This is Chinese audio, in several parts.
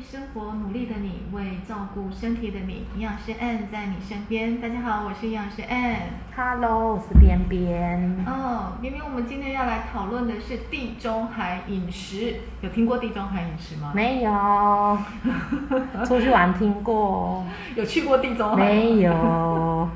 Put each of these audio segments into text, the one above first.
生活努力的你，为照顾身体的你，营养师 N 在你身边。大家好，我是营养师 N。Hello，我是边边。哦，明明我们今天要来讨论的是地中海饮食，有听过地中海饮食吗？没有，出去玩听过，有去过地中海吗？没有。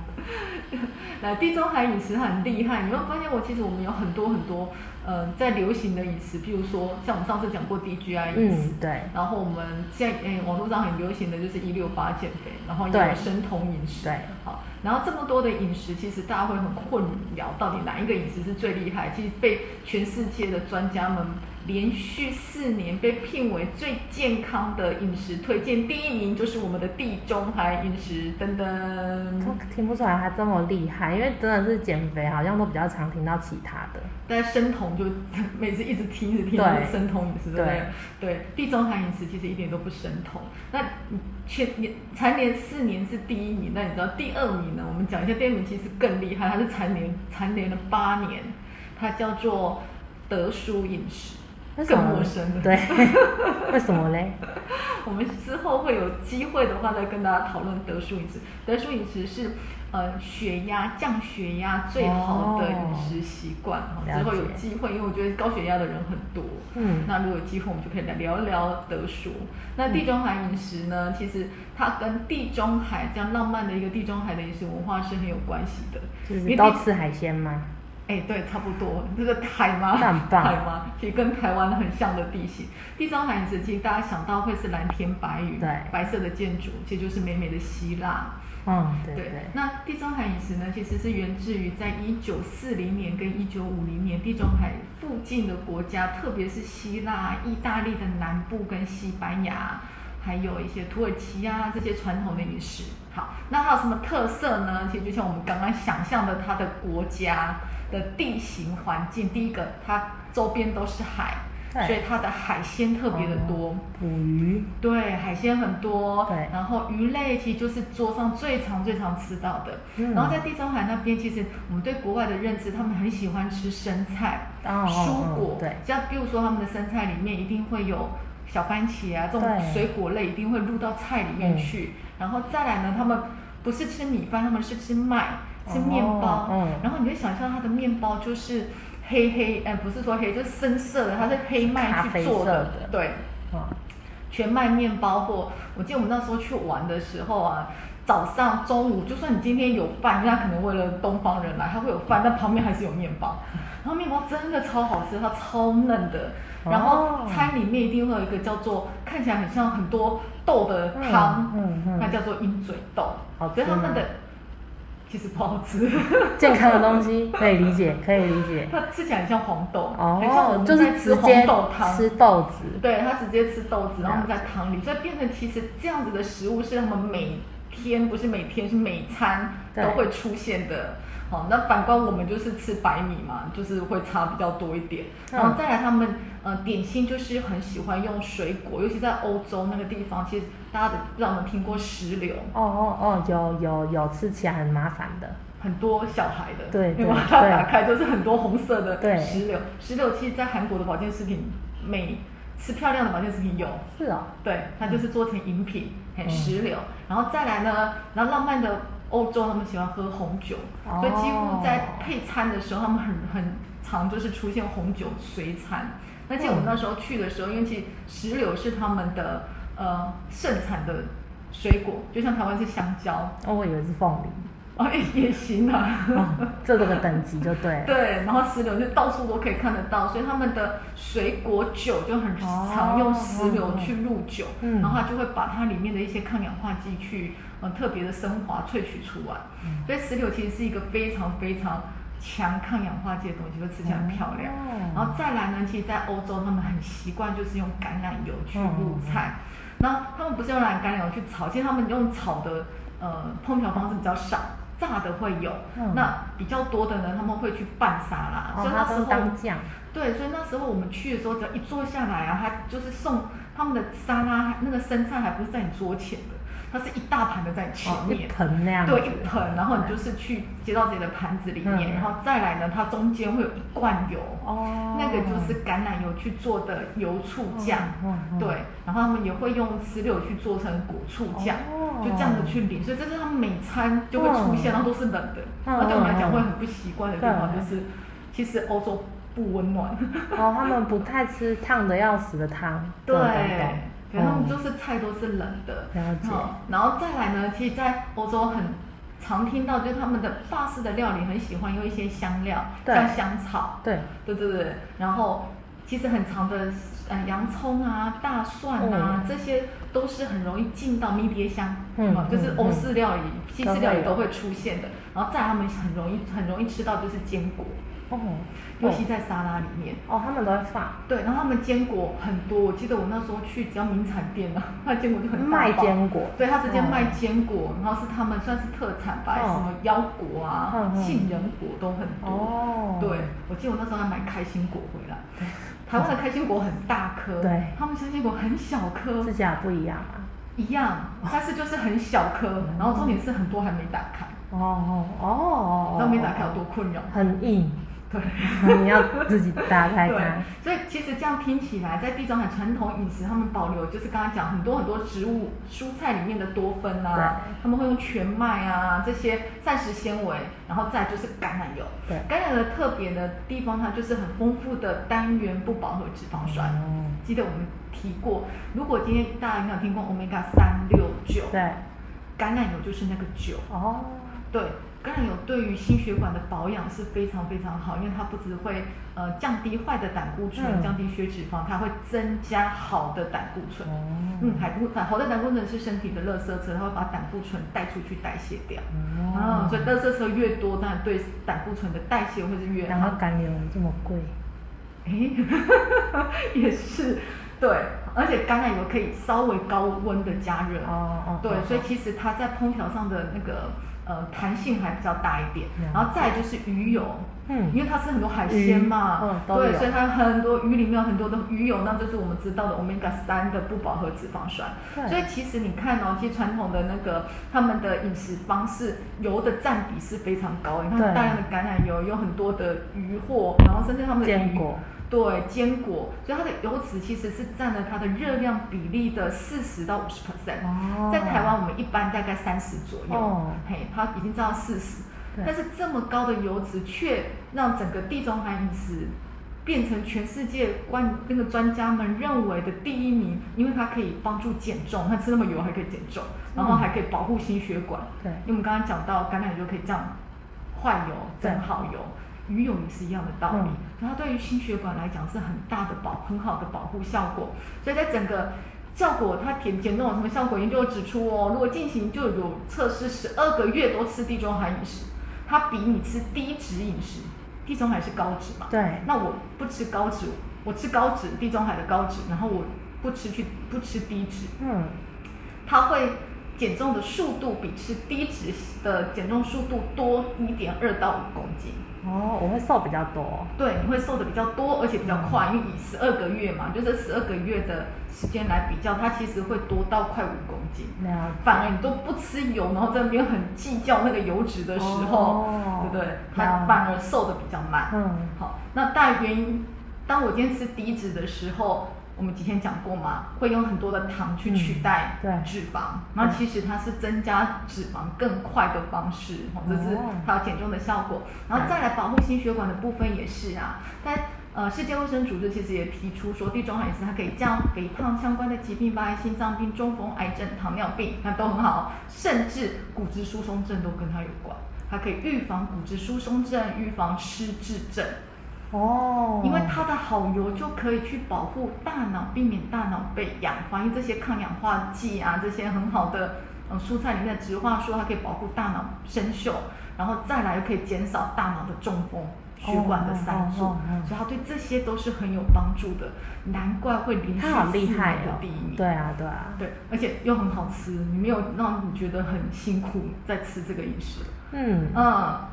来，地中海饮食很厉害，你会发现我其实我们有很多很多呃在流行的饮食，譬如说像我们上次讲过 DGI 饮食，嗯，对，然后我们现在诶、网络上很流行的就是一六八减肥，然后也有生酮饮食，对，好，然后这么多的饮食，其实大家会很困扰，到底哪一个饮食是最厉害？其实被全世界的专家们连续四年被聘为最健康的饮食推荐，第一名就是我们的地中海饮食，噔噔。都听不出来他这么厉害，因为真的是减肥，好像都比较常听到其他的。但生酮就每次一直听一直听，对生酮饮食，对不对？对，地中海饮食其实一点都不生酮。那前年蝉联四年是第一名，那你知道第二名呢？我们讲一下第二名其实更厉害，它是蝉联蝉联了八年，它叫做德叔饮食，更为什么陌生的。对，为什么嘞？我们之后会有机会的话，再跟大家讨论德叔饮食。德叔饮食是呃血压降血压最好的饮食习惯。哦之后有机会，因为我觉得高血压的人很多。嗯那如果有机会，我们就可以来聊一聊德叔。那地中海饮食呢，其实它跟地中海这样浪漫的一个地中海的饮食文化是很有关系的。就是因为地都吃海鲜吗？哎，对，差不多。这个海吗？那很棒海吗？其实跟台湾很像的地形。地中海饮食，其实大家想到会是蓝天白云，对白色的建筑，其实就是美美的希腊。嗯，对对。那地中海饮食呢，其实是源自于在一九四零年跟一九五零年地中海附近的国家，特别是希腊、意大利的南部跟西班牙，还有一些土耳其啊这些传统的饮食。好，那它有什么特色呢？其实就像我们刚刚想象的，它的国家的地形环境，第一个它周边都是海，所以它的海鲜特别的多。哦捕鱼，对，海鲜很多，对。然后鱼类其实就是桌上最常最常吃到的。嗯。然后在地中海那边，其实我们对国外的认知，他们很喜欢吃生菜、蔬果，哦对。像比如说他们的生菜里面一定会有小番茄啊，这种水果类一定会入到菜里面去。然后再来呢，他们不是吃米饭，他们是吃麦，吃面包。然后你就想象它的面包就是黑黑，呃，不是说黑，就是深色的，它是黑麦去做色的对。嗯，全麦面包或我记得我们那时候去玩的时候啊，早上、中午，就算你今天有饭，人家可能为了东方人来，他会有饭，但旁边还是有面包。然后面包真的超好吃，它超嫩的。然后哦餐里面一定会有一个叫做看起来很像很多豆的汤，嗯嗯嗯那叫做鹰嘴豆。所以他们的其实不好吃，健康的东西可以理解，可以理解。它吃起来很像黄豆，很像我哦，们就是在吃直接黄豆汤。吃豆子。对它直接吃豆子，然后我们在汤里，所以变成其实这样子的食物是他们每天不是每天是每餐都会出现的。好，那反观我们就是吃白米嘛，就是会差比较多一点。嗯然后再来他们呃点心就是很喜欢用水果，尤其在欧洲那个地方，其实大家的不知道有没有听过石榴，哦哦哦，有有有，吃起来很麻烦的。很多小孩的，对对你把它打开就是很多红色的对石榴。石榴其实在韩国的保健食品美吃漂亮的保健食品有。是哦。对，它就是做成饮品，很嗯石榴。然后再来呢，然后浪漫的欧洲，他们喜欢喝红酒，哦所以几乎在配餐的时候，他们很很常就是出现红酒随餐。那记得我们那时候去的时候，因为其实石榴是他们的呃盛产的水果，就像台湾是香蕉，哦，我以为是凤梨。哦也也行啊。哦，这这个等级就对。对，然后石榴就到处都可以看得到，所以他们的水果酒就很常用石榴去入酒，嗯然后它就会把它里面的一些抗氧化剂去呃特别的升华萃取出来。嗯所以石榴其实是一个非常非常强抗氧化剂的东西，就吃起来很漂亮。哦然后再来呢，其实，在欧洲他们很习惯就是用橄榄油去菜，那他们不是用橄榄油去炒，其实他们用炒的呃烹调方式比较少。炸的会有，嗯那比较多的呢，他们会去拌沙拉，哦所以那时候当酱。对，所以那时候我们去的时候，只要一坐下来啊，他就是送他们的沙拉，那个生菜还不是在你桌前的，它是一大盘的在前面。盆那样。对，一盆，然后你就是去接到自己的盘子里面，嗯。然后再来呢，它中间会有一罐油，哦，那个就是橄榄油去做的油醋酱，对，然后他们也会用石榴去做成果醋酱，哦。就这样子去淋，所以这是他们每餐就会出现，嗯。然后都是冷的，嗯那对我们来讲嗯会很不习惯的地方就是，其实欧洲不温暖，哦，他们不太吃烫的要死的汤。对可能他们嗯。就是菜都是冷的，了解好然后再来呢，其实，在欧洲很常听到，就是他们的法式的料理很喜欢用一些香料，对。像香草，对，对对对，然后其实很长的呃洋葱啊、大蒜啊，嗯。这些都是很容易进到迷迭香，嗯啊就是嗯欧式料理、西式料理都会出现的。然后再来他们很容易很容易吃到就是坚果，哦，尤其在沙拉里面。哦，他们都在放对，然后他们坚果很多，我记得我那时候去，只要名产店啊，它的坚果就很大卖包坚果。对，他直接哦卖坚果，然后是他们算是特产吧，哦什么腰果啊、杏仁果都很多。哦对，我记得我那时候还买开心果回来。台湾的开心果很大颗，对他们开心果很小颗指，甲不一样啊。一样，但是就是很小颗，然后重点是很多还没打开，哦哦哦你知道没打开有多困扰？很硬，对。你要自己打开对它。，所以其实这样听起来，在地中海传统饮食，他们保留就是刚刚讲很多很多植物蔬菜里面的多酚啊，他们会用全麦啊这些膳食纤维，然后再就是橄榄油。对橄榄油的特别的地方，它就是很丰富的单元不饱和脂肪酸。哦记得我们提过，如果今天大家有没有听过 omega 三六九？对，橄榄油就是那个酒。哦，对，橄榄油对于心血管的保养是非常非常好，因为它不只会呃降低坏的胆固醇，嗯降低血脂肪，它会增加好的胆固醇。哦嗯，胆固好的胆固醇是身体的垃圾车，它会把胆固醇带出去代谢掉。哦嗯，所以垃圾车越多，当然对胆固醇的代谢会是越好然后。橄榄油这么贵，诶，也是，对，而且橄榄油可以稍微高温的加热。哦哦对哦，所以其实它在烹调上的那个呃弹性还比较大一点。然后再就是鱼油，嗯因为它是很多海鲜嘛，嗯对，所以它很多鱼里面有很多的鱼油，那就是我们知道的 omega 三的不饱和脂肪酸。对所以其实你看哦，其实传统的那个他们的饮食方式，油的占比是非常高的。你看大量的橄榄油，有很多的鱼货，然后甚至他们的果。对坚果，所以它的油脂其实是占了它的热量比例的四十到五十 percent。哦。在台湾我们一般大概三十左右，哦。嘿，它已经占到四十，但是这么高的油脂却让整个地中海饮食变成全世界关那个专家们认为的第一名，因为它可以帮助减重，它吃那么油还可以减重，然后还可以保护心血管。对。因为我们刚刚讲到橄榄油可以降坏油、对。增好油，鱼泳也是一样的道理。嗯它对于心血管来讲是很大的保、很好的保护效果。所以在整个效果，它减减重有什么效果？研究指出哦，如果进行就有测试十二个月都吃地中海饮食，它比你吃低脂饮食，地中海是高脂嘛？对那我不吃高脂，我吃高脂，地中海的高脂，然后我不吃去不吃低脂，嗯它会减重的速度比吃低脂的减重速度多一点二到五公斤。哦，我会瘦比较多，对，你会瘦的比较多，而且比较快，因为以十二个月嘛，就这十二个月的时间来比较，它其实会多到快五公斤。了解反而你都不吃油，然后在那边很计较那个油脂的时候，哦对不对？它反而瘦的比较慢。嗯好，那大原因，当我今天吃低脂的时候，我们之前讲过嘛，会用很多的糖去取代脂肪，那、其实它是增加脂肪更快的方式，哦、这是哦它有减重的效果。然后再来保护心血管的部分也是啊，但呃，世界卫生组织其实也提出说，地中海饮食它可以降肥胖相关的疾病，包含心脏病、中风、癌症、糖尿病，那都很好，甚至骨质疏松症都跟它有关。它可以预防骨质疏松症，预防失智症。哦，因为它的好油就可以去保护大脑，避免大脑被氧化，因为这些抗氧化剂啊，这些很好的嗯蔬菜里面的植化素，它可以保护大脑生锈，然后再来又可以减少大脑的中风、血管的塞住，哦哦哦哦所以它对这些都是很有帮助的，难怪会连续四害的第一名。对啊对啊，对，而且又很好吃，你没有让你觉得很辛苦在吃这个饮食。嗯嗯，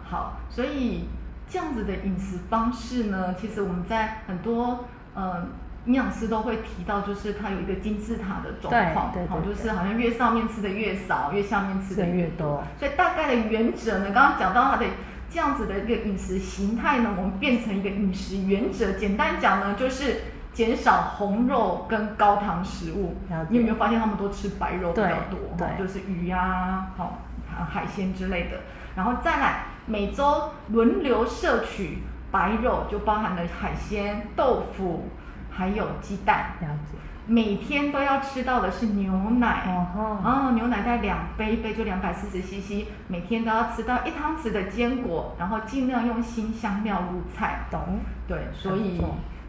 好，所以这样子的饮食方式呢，其实我们在很多嗯营养师都会提到，就是它有一个金字塔的状况，好，就是好像越上面吃的越少，越下面吃的越越多多。所以大概的原则呢，刚刚讲到它的这样子的一个饮食形态呢，我们变成一个饮食原则。简单讲呢，就是减少红肉跟高糖食物。你有没有发现他们都吃白肉比较多？对就是鱼啊，好、海鲜之类的。然后再来每周轮流摄取白肉，就包含了海鲜、豆腐，还有鸡蛋。了解。每天都要吃到的是牛奶。哦吼，哦，牛奶在两杯，一杯就两百四十 CC，每天都要吃到一汤匙的坚果，然后尽量用新香料入菜。懂。对，所以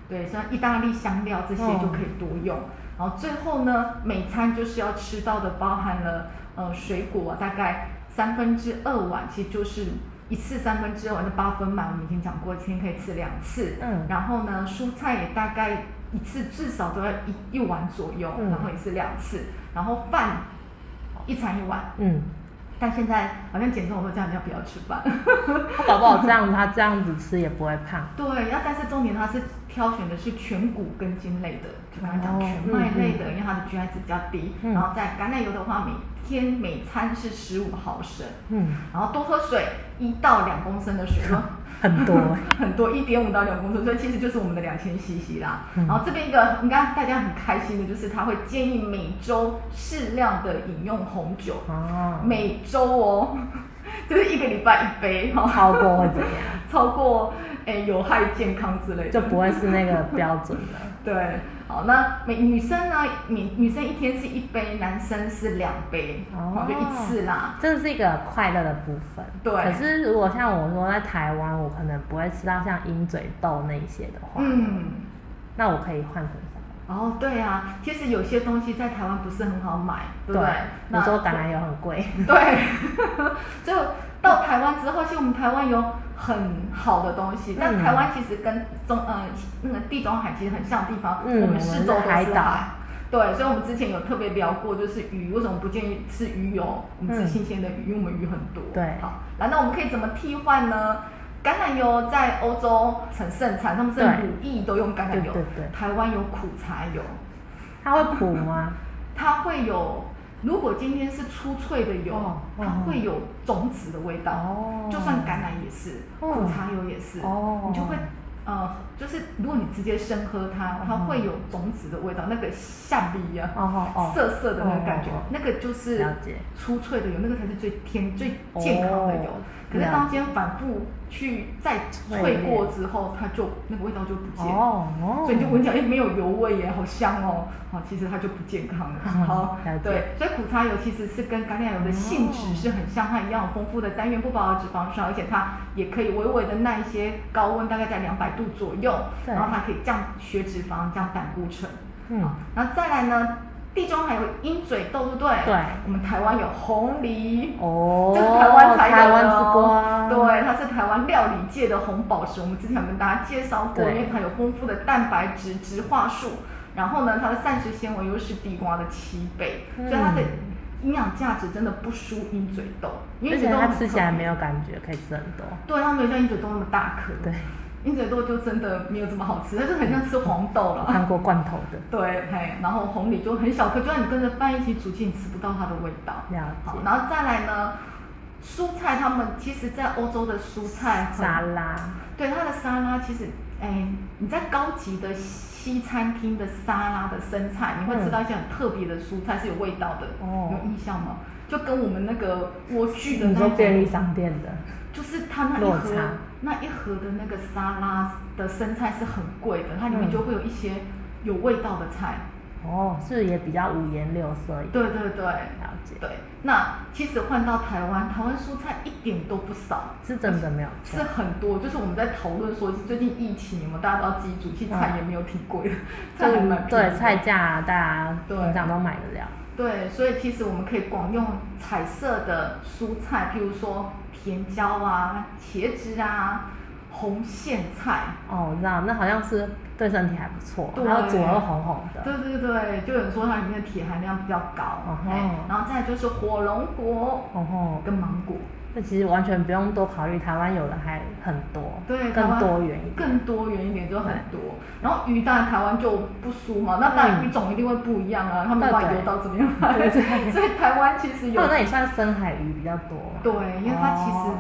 对像意大利香料这些嗯就可以多用。然后最后呢，每餐就是要吃到的包含了呃水果、大概三分之二碗，其实就是一次三分之二碗的八分满，我们已经讲过，一天可以吃两次。嗯然后呢，蔬菜也大概一次至少都要一一碗左右，嗯然后也是两次。然后饭一餐一碗，嗯，但现在好像减重我都叫你要不要吃饭。他搞不好这样，他这样子吃也不会胖。对，然后但是重点他是挑选的是全谷根茎类的，就刚才讲哦全麦类的，因为它的 GI 值比较低。嗯然后在橄榄油的话，每天每餐是十五毫升，嗯，然后多喝水，一到两公升的水，说很多欸。很多，一点五到两公升，所以其实就是我们的两千 CC 啦。嗯然后这边一个应该大家很开心的就是，他会建议每周适量的饮用红酒，哦，每周哦，就是一个礼拜一杯哈，超过会怎样？超过诶有害健康之类的就不会是那个标准了。对，好，那每女生呢，女女生一天是一杯，男生是两杯，哦哦，就一次啦。这是一个快乐的部分。对可是如果像我说在台湾，我可能不会吃到像鹰嘴豆那一些的话，嗯，那我可以换成？哦，对啊，其实有些东西在台湾不是很好买，对不对？你说橄榄油很贵，对，就到台湾之后，其实我们台湾有很好的东西，但嗯台湾其实跟中呃那个地中海其实很像的地方，嗯我们四周都是海岛。对，所以我们之前有特别聊过，就是鱼为什么不建议吃鱼油？我们吃嗯新鲜的鱼，因为我们鱼很多。对好，来，那我们可以怎么替换呢？橄榄油在欧洲很盛产，他们甚至对五亿都用橄榄油。对对对。台湾有苦茶油，它会苦吗？它会有，如果今天是粗脆的油，哦它嗯会有种子的味道。哦。就算橄榄也是，嗯苦茶油也是，哦。你就会呃，就是如果你直接生喝它，它嗯会有种子的味道，那个橡皮呀、哦哦哦。涩涩的那个感觉，那个就是粗脆的油，那个才是最天、最健康的油。哦可是了当今天反复去再脆过之后，它就那个味道就不见了。所以你就闻起来，哎，没有油味耶，好香哦。好，其实它就不健康了。嗯好对，所以苦茶油其实是跟橄榄油的性质是很像，它一样有丰富的单元不饱和脂肪酸，而且它也可以微微的耐一些高温，大概在两百度左右，然后它可以降血脂肪、降胆固醇。嗯好，然后再来呢，地中海有鹰嘴豆，对不对？对我们台湾有红梨。哦，这是台湾才有的、哦，台湾之光，对，它是台湾料理界的红宝石。我们之前有跟大家介绍过，因为它有丰富的蛋白质、植化素，然后呢，它的膳食纤维又是地瓜的七倍，嗯所以它的营养价值真的不输鹰嘴豆。鹰而且嘴它吃起来没有感觉，可以吃很多。对，它没有像鹰嘴豆那么大颗。对，鹰嘴豆就真的没有这么好吃，它就很像吃黄豆了。看过罐头的，对，嘿，然后红米就很小颗，就算你跟着饭一起煮，其实你吃不到它的味道。然后再来呢，蔬菜他们其实，在欧洲的蔬菜沙拉，对它的沙拉，其实，哎，你在高级的西餐厅的沙拉的生菜，你会吃到一些很特别的蔬菜是有味道的，哦有印象吗？就跟我们那个莴苣的那种便利商店的，就是它那一落盒差那一盒的那个沙拉的生菜是很贵的，它里面嗯就会有一些有味道的菜。哦，是也比较五颜六色？对对对，了解，对。那其实换到台湾，台湾蔬菜一点都不少，是真的没有错是。很多。就是我们在讨论说，最近疫情，有没有大家都要自己煮，其实菜也没有挺贵的，菜还蛮便宜对菜价，大家对平常都买得了。对，所以其实我们可以广用彩色的蔬菜，譬如说甜椒啊、茄子啊、红苋菜。哦，我知道，那好像是对身体还不错，对然后煮了会红红的。对对对，就有人说它里面的铁含量比较高。哦然后再就是火龙果哦吼，跟芒果。那其实完全不用多考虑，台湾有的还很多，对，更多元一点，更多元一点就很多。然后鱼当然台湾就不输嘛，那当然鱼种一定会不一样啊，他们把游到怎么样来？所以台湾其实有，那也算深海鱼比较多。对，因为它其实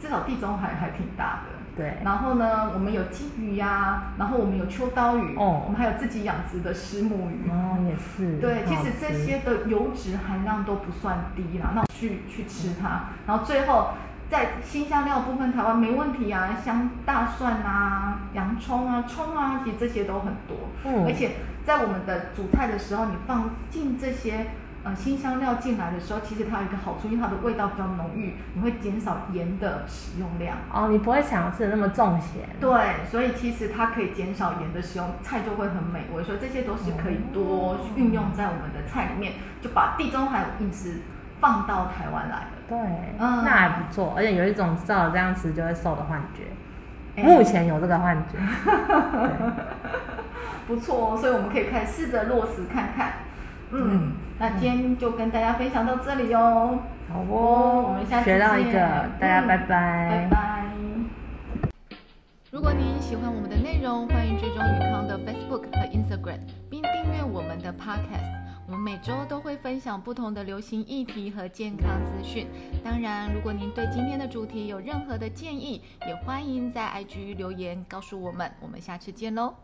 至少地中海还挺大的。对，然后呢，我们有金鱼呀，然后我们有秋刀鱼，哦，我们还有自己养殖的石目鱼，哦，也是。对，其实这些的油脂含量都不算低啦，那去去吃它，然后最后在新香料部分，台湾没问题啊，香大蒜啊、洋葱啊、葱啊，其实这些都很多，嗯，而且在我们的煮菜的时候，你放进这些。呃，新香料进来的时候，其实它有一个好处，因为它的味道比较浓郁，你会减少盐的使用量。哦，你不会想要吃的那么重咸。对，所以其实它可以减少盐的使用，菜就会很美味。所以这些都是可以多运用在我们的菜里面，就把地中海饮食放到台湾来了。对，嗯，那还不错，而且有一种照这样吃就会瘦的幻觉。目前有这个幻觉。不错哦，所以我们可以开始试着落实看看。嗯，那今天就跟大家分享到这里哦。好哦，我们下次见。学到一个，大家拜拜。拜拜。如果您喜欢我们的内容，欢迎追踪宇康的 Facebook 和 Instagram，并订阅我们的 Podcast。我们每周都会分享不同的流行议题和健康资讯。当然，如果您对今天的主题有任何的建议，也欢迎在 IG 留言告诉我们。我们下次见喽。